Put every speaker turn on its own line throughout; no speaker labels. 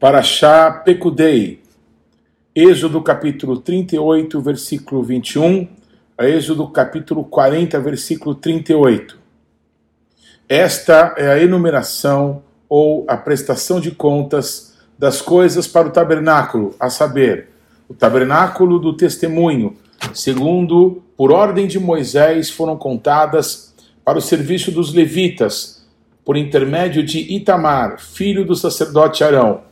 Paraxá Pecudei, Êxodo capítulo 38, versículo 21, a Êxodo capítulo 40, versículo 38. Esta é a enumeração ou a prestação de contas das coisas para o tabernáculo, a saber, o tabernáculo do testemunho, segundo, por ordem de Moisés, foram contadas para o serviço dos levitas, por intermédio de Itamar, filho do sacerdote Arão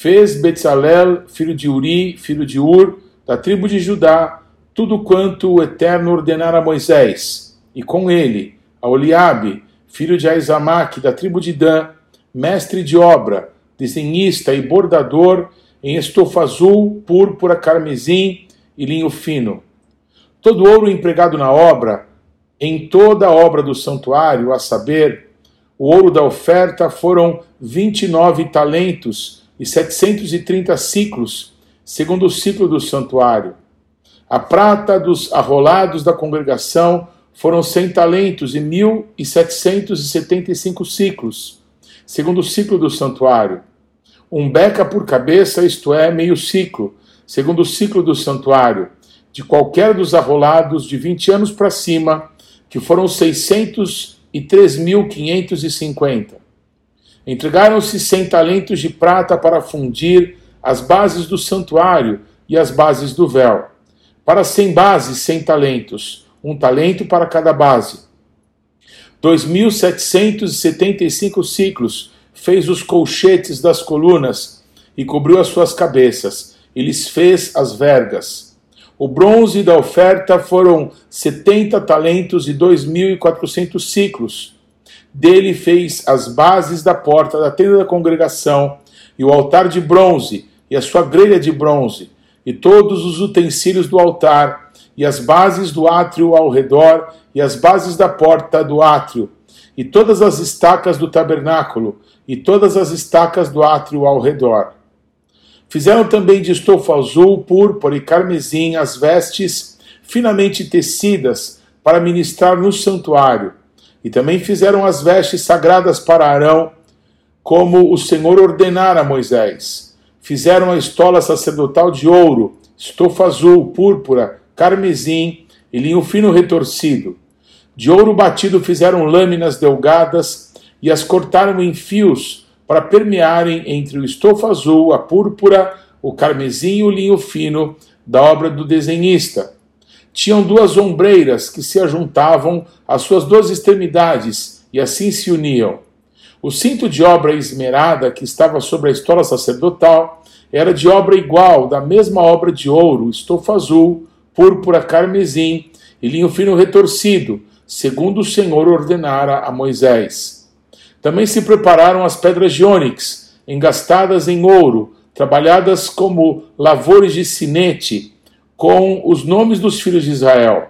fez Betzalel, filho de Uri, filho de Ur, da tribo de Judá, tudo quanto o Eterno ordenara a Moisés, e com ele, a Oliabe, filho de Aizamaque, da tribo de Dan, mestre de obra, desenhista e bordador em estofa azul, púrpura, carmesim e linho fino. Todo ouro empregado na obra, em toda a obra do santuário, a saber, o ouro da oferta foram vinte e nove talentos, e 730 ciclos, segundo o ciclo do santuário. A prata dos arrolados da congregação foram 100 talentos e 1.775 ciclos, segundo o ciclo do santuário. Um beca por cabeça, isto é, meio ciclo, segundo o ciclo do santuário, de qualquer dos arrolados de 20 anos para cima, que foram 603.550. Entregaram-se cem talentos de prata para fundir as bases do santuário e as bases do véu. Para cem bases, cem talentos, um talento para cada base. 2.775 ciclos fez os colchetes das colunas e cobriu as suas cabeças, e lhes fez as vergas. O bronze da oferta foram 70 talentos e 2.400 ciclos dele fez as bases da porta da tenda da congregação, e o altar de bronze, e a sua grelha de bronze, e todos os utensílios do altar, e as bases do átrio ao redor, e as bases da porta do átrio, e todas as estacas do tabernáculo, e todas as estacas do átrio ao redor. Fizeram também de estofa azul, púrpura e carmesim as vestes finamente tecidas para ministrar no santuário e também fizeram as vestes sagradas para Arão, como o Senhor ordenara a Moisés. Fizeram a estola sacerdotal de ouro, estofa azul, púrpura, carmesim e linho fino retorcido. De ouro batido fizeram lâminas delgadas e as cortaram em fios para permearem entre o estofa azul, a púrpura, o carmesim e o linho fino da obra do desenhista tinham duas ombreiras que se ajuntavam às suas duas extremidades e assim se uniam. O cinto de obra esmerada que estava sobre a estola sacerdotal era de obra igual, da mesma obra de ouro, estofa azul, púrpura, carmesim e linho fino retorcido, segundo o Senhor ordenara a Moisés. Também se prepararam as pedras de ônix, engastadas em ouro, trabalhadas como lavores de sinete, com os nomes dos filhos de Israel.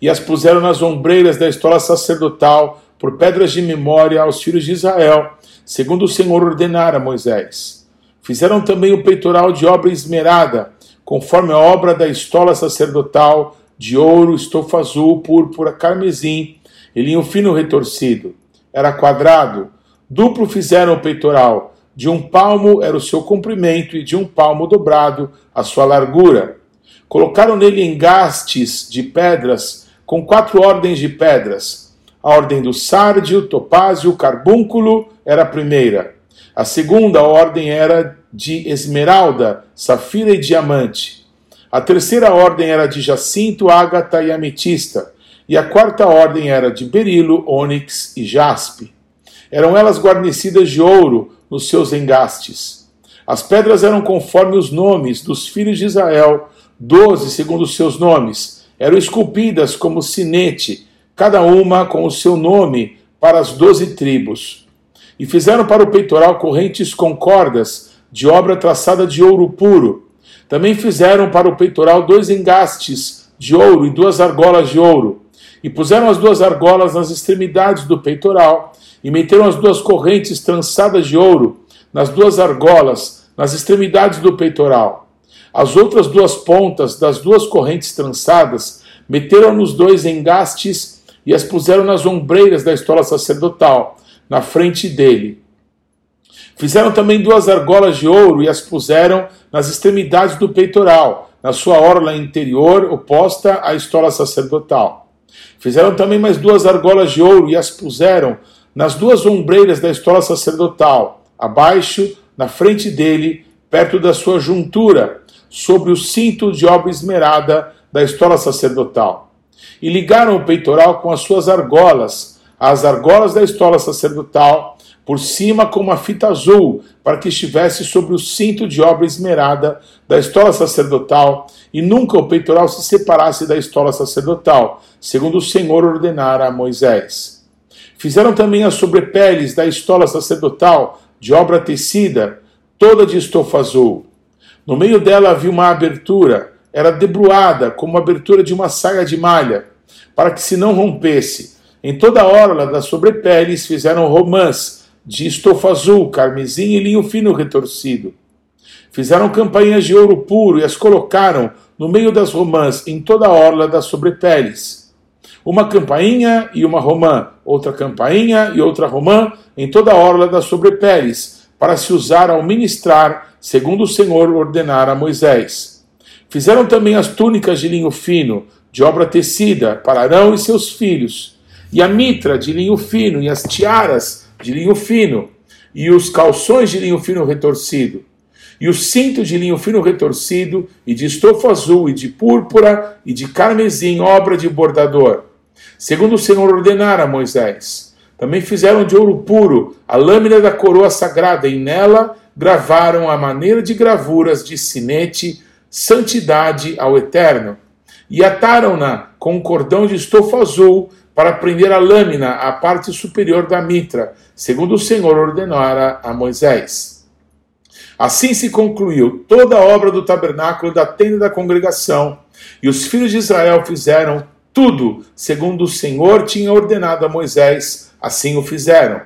E as puseram nas ombreiras da estola sacerdotal por pedras de memória aos filhos de Israel, segundo o Senhor ordenara Moisés. Fizeram também o peitoral de obra esmerada, conforme a obra da estola sacerdotal, de ouro, estofa azul, púrpura, carmesim e linho fino retorcido. Era quadrado. Duplo fizeram o peitoral. De um palmo era o seu comprimento e de um palmo dobrado a sua largura. Colocaram nele engastes de pedras com quatro ordens de pedras. A ordem do sárdio, topázio, carbúnculo era a primeira. A segunda ordem era de esmeralda, safira e diamante. A terceira ordem era de jacinto, ágata e ametista. E a quarta ordem era de berilo, ônix e jaspe. Eram elas guarnecidas de ouro nos seus engastes. As pedras eram conforme os nomes dos filhos de Israel, doze segundo seus nomes, eram esculpidas como sinete, cada uma com o seu nome para as doze tribos. E fizeram para o peitoral correntes com cordas de obra traçada de ouro puro. Também fizeram para o peitoral dois engastes de ouro e duas argolas de ouro. E puseram as duas argolas nas extremidades do peitoral, e meteram as duas correntes trançadas de ouro nas duas argolas, nas extremidades do peitoral. As outras duas pontas das duas correntes trançadas meteram nos dois engastes e as puseram nas ombreiras da estola sacerdotal, na frente dele. Fizeram também duas argolas de ouro e as puseram nas extremidades do peitoral, na sua orla interior oposta à estola sacerdotal. Fizeram também mais duas argolas de ouro e as puseram nas duas ombreiras da estola sacerdotal, abaixo, na frente dele, perto da sua juntura, sobre o cinto de obra esmerada da estola sacerdotal. E ligaram o peitoral com as suas argolas, as argolas da estola sacerdotal, por cima com uma fita azul, para que estivesse sobre o cinto de obra esmerada da estola sacerdotal, e nunca o peitoral se separasse da estola sacerdotal, segundo o Senhor ordenara a Moisés. Fizeram também as sobrepeles da estola sacerdotal, de obra tecida, toda de estofa azul. No meio dela havia uma abertura, era debruada como a abertura de uma saia de malha, para que se não rompesse. Em toda a orla das sobrepeles fizeram romãs, de estofa azul, carmesim e linho fino retorcido. Fizeram campainhas de ouro puro e as colocaram no meio das romãs, em toda a orla das sobrepeles. Uma campainha e uma romã, outra campainha e outra romã, em toda a orla das sobrepeles, para se usar ao ministrar, segundo o Senhor ordenara a Moisés. Fizeram também as túnicas de linho fino, de obra tecida, para Arão e seus filhos, e a mitra de linho fino, e as tiaras de linho fino, e os calções de linho fino retorcido, e o cinto de linho fino retorcido, e de estofa azul, e de púrpura, e de carmesim, obra de bordador, segundo o Senhor ordenara a Moisés. Também fizeram de ouro puro a lâmina da coroa sagrada, e nela gravaram a maneira de gravuras de sinete, santidade ao Eterno, e ataram-na com um cordão de estofa azul para prender a lâmina à parte superior da mitra, segundo o Senhor ordenara a Moisés. Assim se concluiu toda a obra do tabernáculo da tenda da congregação, e os filhos de Israel fizeram tudo segundo o Senhor tinha ordenado a Moisés, assim o fizeram.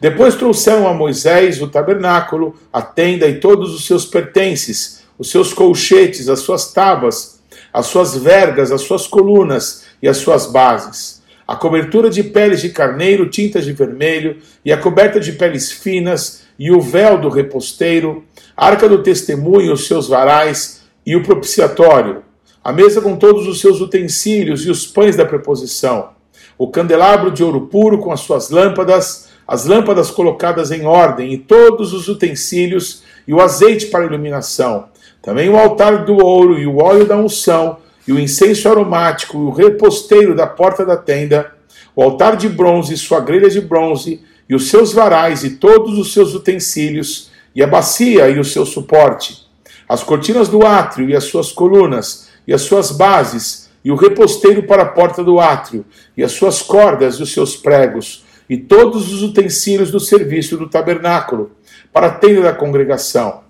Depois trouxeram a Moisés o tabernáculo, a tenda e todos os seus pertences, os seus colchetes, as suas tábuas, as suas vergas, as suas colunas e as suas bases. A cobertura de peles de carneiro, tintas de vermelho, e a coberta de peles finas, e o véu do reposteiro, a arca do testemunho, os seus varais, e o propiciatório, a mesa com todos os seus utensílios e os pães da preposição, o candelabro de ouro puro com as suas lâmpadas, as lâmpadas colocadas em ordem, e todos os utensílios, e o azeite para iluminação, também o altar do ouro e o óleo da unção, e o incenso aromático, e o reposteiro da porta da tenda, o altar de bronze e sua grelha de bronze, e os seus varais e todos os seus utensílios, e a bacia e o seu suporte, as cortinas do átrio e as suas colunas, e as suas bases, e o reposteiro para a porta do átrio, e as suas cordas e os seus pregos, e todos os utensílios do serviço do tabernáculo, para a tenda da congregação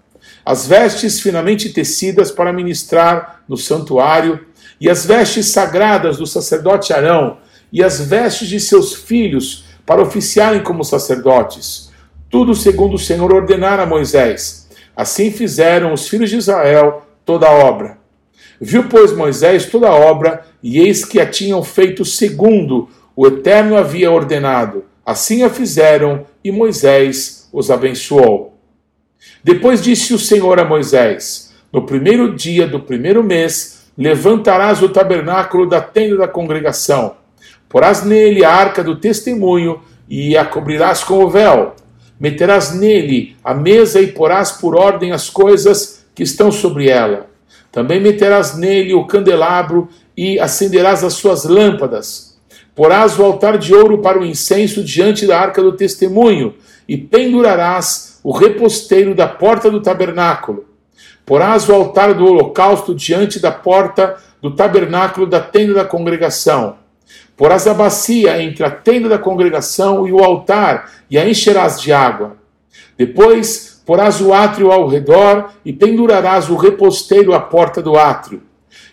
as vestes finamente tecidas para ministrar no santuário, e as vestes sagradas do sacerdote Arão, e as vestes de seus filhos para oficiarem como sacerdotes. Tudo segundo o Senhor ordenara a Moisés. Assim fizeram os filhos de Israel toda a obra. Viu, pois, Moisés toda a obra, e eis que a tinham feito segundo o Eterno havia ordenado. Assim a fizeram, e Moisés os abençoou. Depois disse o Senhor a Moisés: No primeiro dia do primeiro mês, levantarás o tabernáculo da tenda da congregação, porás nele a arca do testemunho e a cobrirás com o véu. Meterás nele a mesa e porás por ordem as coisas que estão sobre ela. Também meterás nele o candelabro e acenderás as suas lâmpadas. Porás o altar de ouro para o incenso diante da arca do testemunho e pendurarás o reposteiro da porta do tabernáculo. Porás o altar do holocausto diante da porta do tabernáculo da tenda da congregação. Porás a bacia entre a tenda da congregação e o altar, e a encherás de água. Depois porás o átrio ao redor e pendurarás o reposteiro à porta do átrio.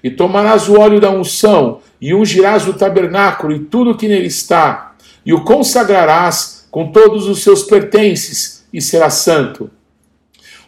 E tomarás o óleo da unção e ungirás o tabernáculo e tudo que nele está, e o consagrarás com todos os seus pertences e será santo.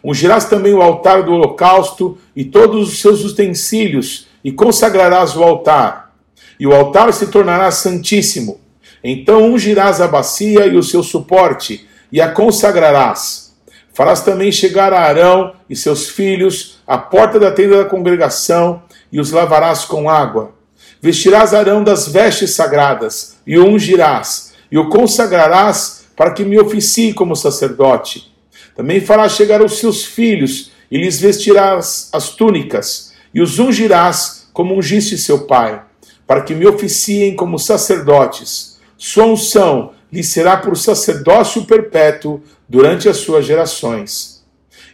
Ungirás também o altar do holocausto e todos os seus utensílios, e consagrarás o altar. E o altar se tornará santíssimo. Então ungirás a bacia e o seu suporte, e a consagrarás. Farás também chegar a Arão e seus filhos à porta da tenda da congregação e os lavarás com água. Vestirás Arão das vestes sagradas e o ungirás e o consagrarás para que me oficie como sacerdote. Também farás chegar os seus filhos e lhes vestirás as túnicas e os ungirás como ungiste seu pai, para que me oficiem como sacerdotes. Sua unção lhe será por sacerdócio perpétuo durante as suas gerações.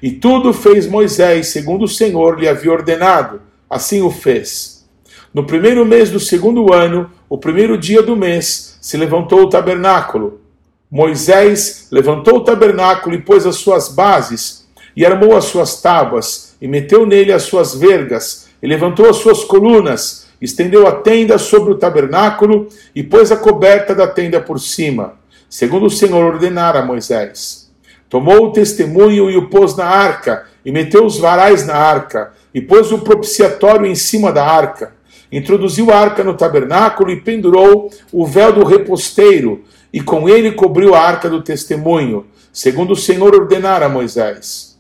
E tudo fez Moisés segundo o Senhor lhe havia ordenado, assim o fez. No primeiro mês do segundo ano, o primeiro dia do mês, se levantou o tabernáculo. Moisés levantou o tabernáculo e pôs as suas bases, e armou as suas tábuas, e meteu nele as suas vergas, e levantou as suas colunas, estendeu a tenda sobre o tabernáculo e pôs a coberta da tenda por cima, segundo o Senhor ordenara a Moisés. Tomou o testemunho e o pôs na arca, e meteu os varais na arca, e pôs o propiciatório em cima da arca. Introduziu a arca no tabernáculo e pendurou o véu do reposteiro, e com ele cobriu a arca do testemunho, segundo o Senhor ordenara a Moisés.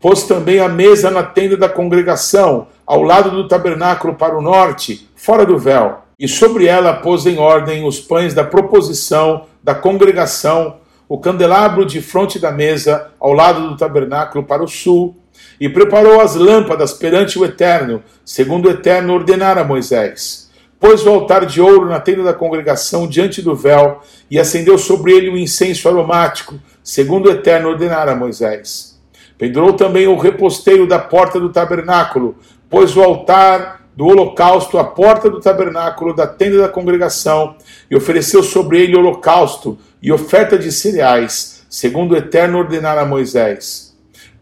Pôs também a mesa na tenda da congregação, ao lado do tabernáculo para o norte, fora do véu, e sobre ela pôs em ordem os pães da proposição da congregação, o candelabro de fronte da mesa, ao lado do tabernáculo para o sul, e preparou as lâmpadas perante o Eterno, segundo o Eterno ordenara a Moisés. Pôs o altar de ouro na tenda da congregação diante do véu, e acendeu sobre ele um incenso aromático, segundo o Eterno ordenara a Moisés. Pendurou também o reposteiro da porta do tabernáculo, pôs o altar do holocausto à porta do tabernáculo da tenda da congregação e ofereceu sobre ele holocausto e oferta de cereais, segundo o eterno ordenar a Moisés.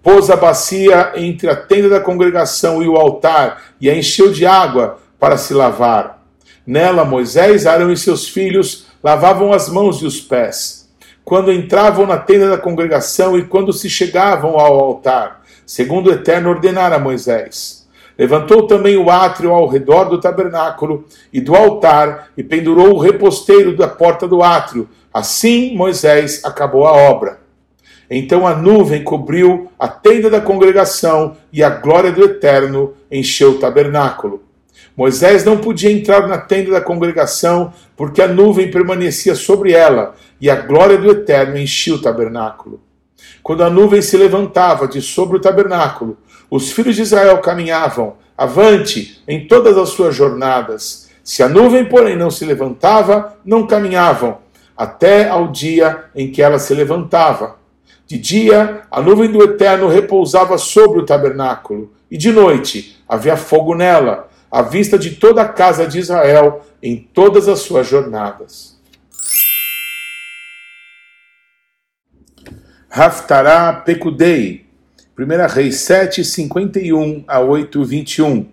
Pôs a bacia entre a tenda da congregação e o altar e a encheu de água para se lavar. Nela Moisés, Arão e seus filhos lavavam as mãos e os pés. Quando entravam na tenda da congregação e quando se chegavam ao altar, segundo o eterno ordenar a Moisés. Levantou também o átrio ao redor do tabernáculo e do altar e pendurou o reposteiro da porta do átrio. Assim Moisés acabou a obra. Então a nuvem cobriu a tenda da congregação e a glória do Eterno encheu o tabernáculo. Moisés não podia entrar na tenda da congregação porque a nuvem permanecia sobre ela e a glória do Eterno enchia o tabernáculo. Quando a nuvem se levantava de sobre o tabernáculo, os filhos de Israel caminhavam avante em todas as suas jornadas. Se a nuvem, porém, não se levantava, não caminhavam, até ao dia em que ela se levantava. De dia, a nuvem do Eterno repousava sobre o tabernáculo, e de noite havia fogo nela, à vista de toda a casa de Israel em todas as suas jornadas. Haftará Pekudei, 1 Reis 7, 51 a 8, 21.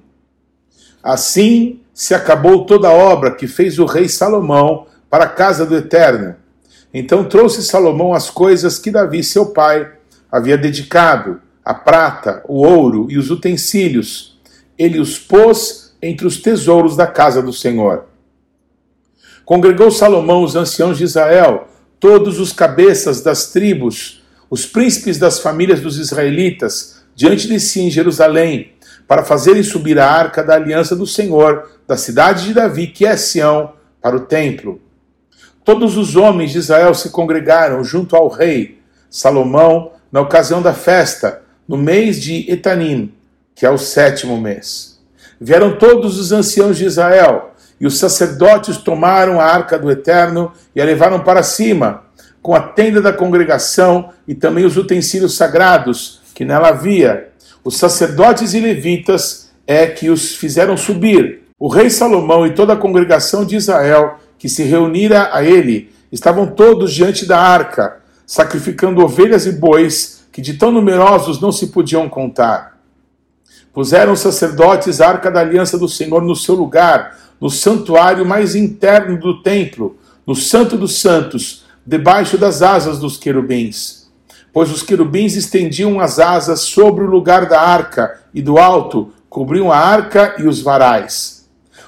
Assim se acabou toda a obra que fez o rei Salomão para a casa do Eterno. Então trouxe Salomão as coisas que Davi, seu pai, havia dedicado, a prata, o ouro e os utensílios. Ele os pôs entre os tesouros da casa do Senhor. Congregou Salomão os anciãos de Israel, todos os cabeças das tribos, os príncipes das famílias dos israelitas diante de si em Jerusalém, para fazerem subir a arca da aliança do Senhor, da cidade de Davi, que é Sião, para o templo. Todos os homens de Israel se congregaram junto ao rei Salomão na ocasião da festa, no mês de Etanim, que é o sétimo mês. Vieram todos os anciãos de Israel, e os sacerdotes tomaram a arca do Eterno e a levaram para cima, com a tenda da congregação e também os utensílios sagrados que nela havia. Os sacerdotes e levitas é que os fizeram subir. O rei Salomão e toda a congregação de Israel que se reunira a ele estavam todos diante da arca, sacrificando ovelhas e bois que de tão numerosos não se podiam contar. Puseram os sacerdotes a arca da aliança do Senhor no seu lugar, no santuário mais interno do templo, no Santo dos Santos, debaixo das asas dos querubins. Pois os querubins estendiam as asas sobre o lugar da arca, e do alto cobriam a arca e os varais.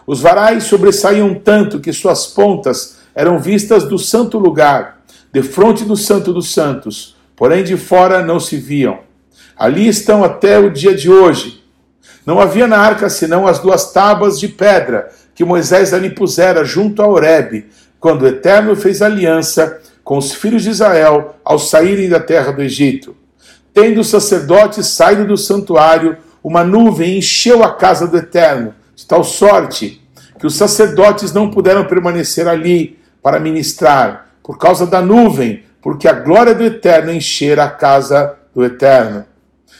Os varais sobressaíam tanto que suas pontas eram vistas do santo lugar, de frente do Santo dos Santos. porém de fora não se viam. Ali estão até o dia de hoje. Não havia na arca senão as duas tábuas de pedra que Moisés ali pusera junto a Horebe, quando o Eterno fez aliança com os filhos de Israel ao saírem da terra do Egito. Tendo os sacerdotes saído do santuário, uma nuvem encheu a casa do Eterno, de tal sorte que os sacerdotes não puderam permanecer ali para ministrar, por causa da nuvem, porque a glória do Eterno enchera a casa do Eterno.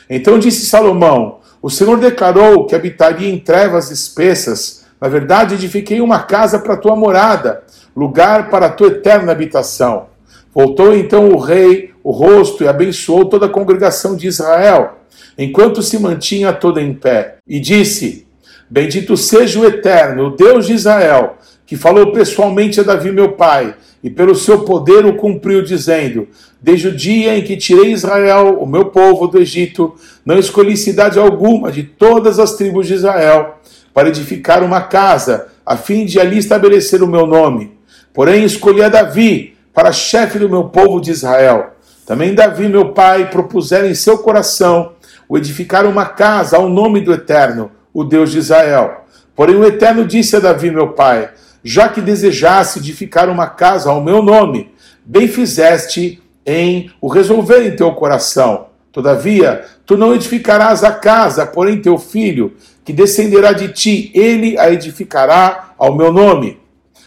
Então disse Salomão: O Senhor declarou que habitaria em trevas espessas. Na verdade, edifiquei uma casa para tua morada, lugar para tua eterna habitação. Voltou então o rei o rosto e abençoou toda a congregação de Israel, enquanto se mantinha toda em pé, e disse: Bendito seja o Eterno, o Deus de Israel, que falou pessoalmente a Davi, meu pai, e pelo seu poder o cumpriu, dizendo: Desde o dia em que tirei Israel, o meu povo, do Egito, não escolhi cidade alguma de todas as tribos de Israel para edificar uma casa, a fim de ali estabelecer o meu nome. Porém, escolhi a Davi para chefe do meu povo de Israel. Também Davi, meu pai, propusera em seu coração o edificar uma casa ao nome do Eterno, o Deus de Israel. Porém, o Eterno disse a Davi, meu pai: Já que desejasse edificar uma casa ao meu nome, bem fizeste em o resolver em teu coração. Todavia, tu não edificarás a casa, porém teu filho, que descenderá de ti, ele a edificará ao meu nome.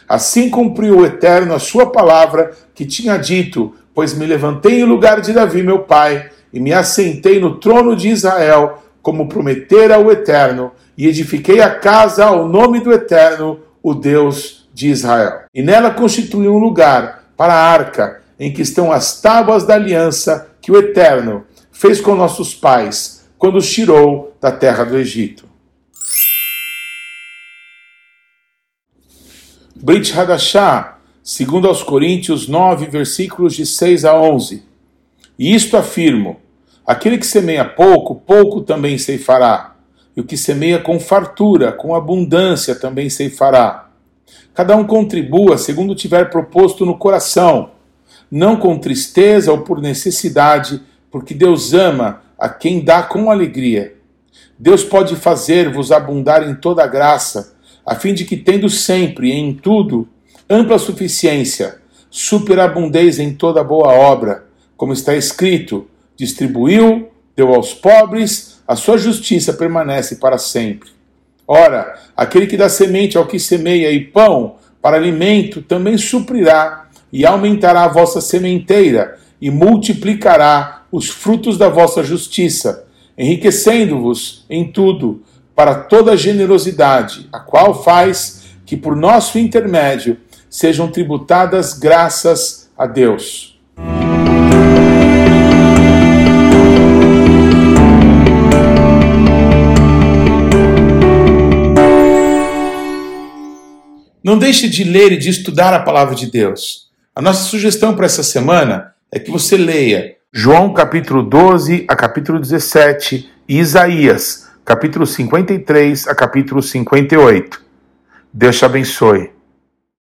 Assim cumpriu o Eterno a sua palavra que tinha dito: Pois me levantei em lugar de Davi, meu pai, e me assentei no trono de Israel, como prometera o Eterno, e edifiquei a casa ao nome do Eterno, o Deus de Israel. E nela constituí um lugar para a arca, em que estão as tábuas da aliança que o Eterno fez com nossos pais, quando os tirou da terra do Egito. Brit Hadashah, segundo aos Coríntios 9, versículos de 6 a 11. E isto afirmo: aquele que semeia pouco, pouco também ceifará. O que semeia com fartura, com abundância, também ceifará. Cada um contribua segundo tiver proposto no coração, não com tristeza ou por necessidade, porque Deus ama a quem dá com alegria. Deus pode fazer-vos abundar em toda graça a fim de que, tendo sempre em tudo ampla suficiência, superabundez em toda boa obra, como está escrito: distribuiu, deu aos pobres, a sua justiça permanece para sempre. Ora, aquele que dá semente ao que semeia e pão para alimento também suprirá e aumentará a vossa sementeira e multiplicará os frutos da vossa justiça, enriquecendo-vos em tudo para toda generosidade, a qual faz que por nosso intermédio sejam tributadas graças a Deus. Não deixe de ler e de estudar a palavra de Deus. A nossa sugestão para essa semana é que você leia João capítulo 12 a capítulo 17 e Isaías capítulo 53 a capítulo 58. Deus te abençoe.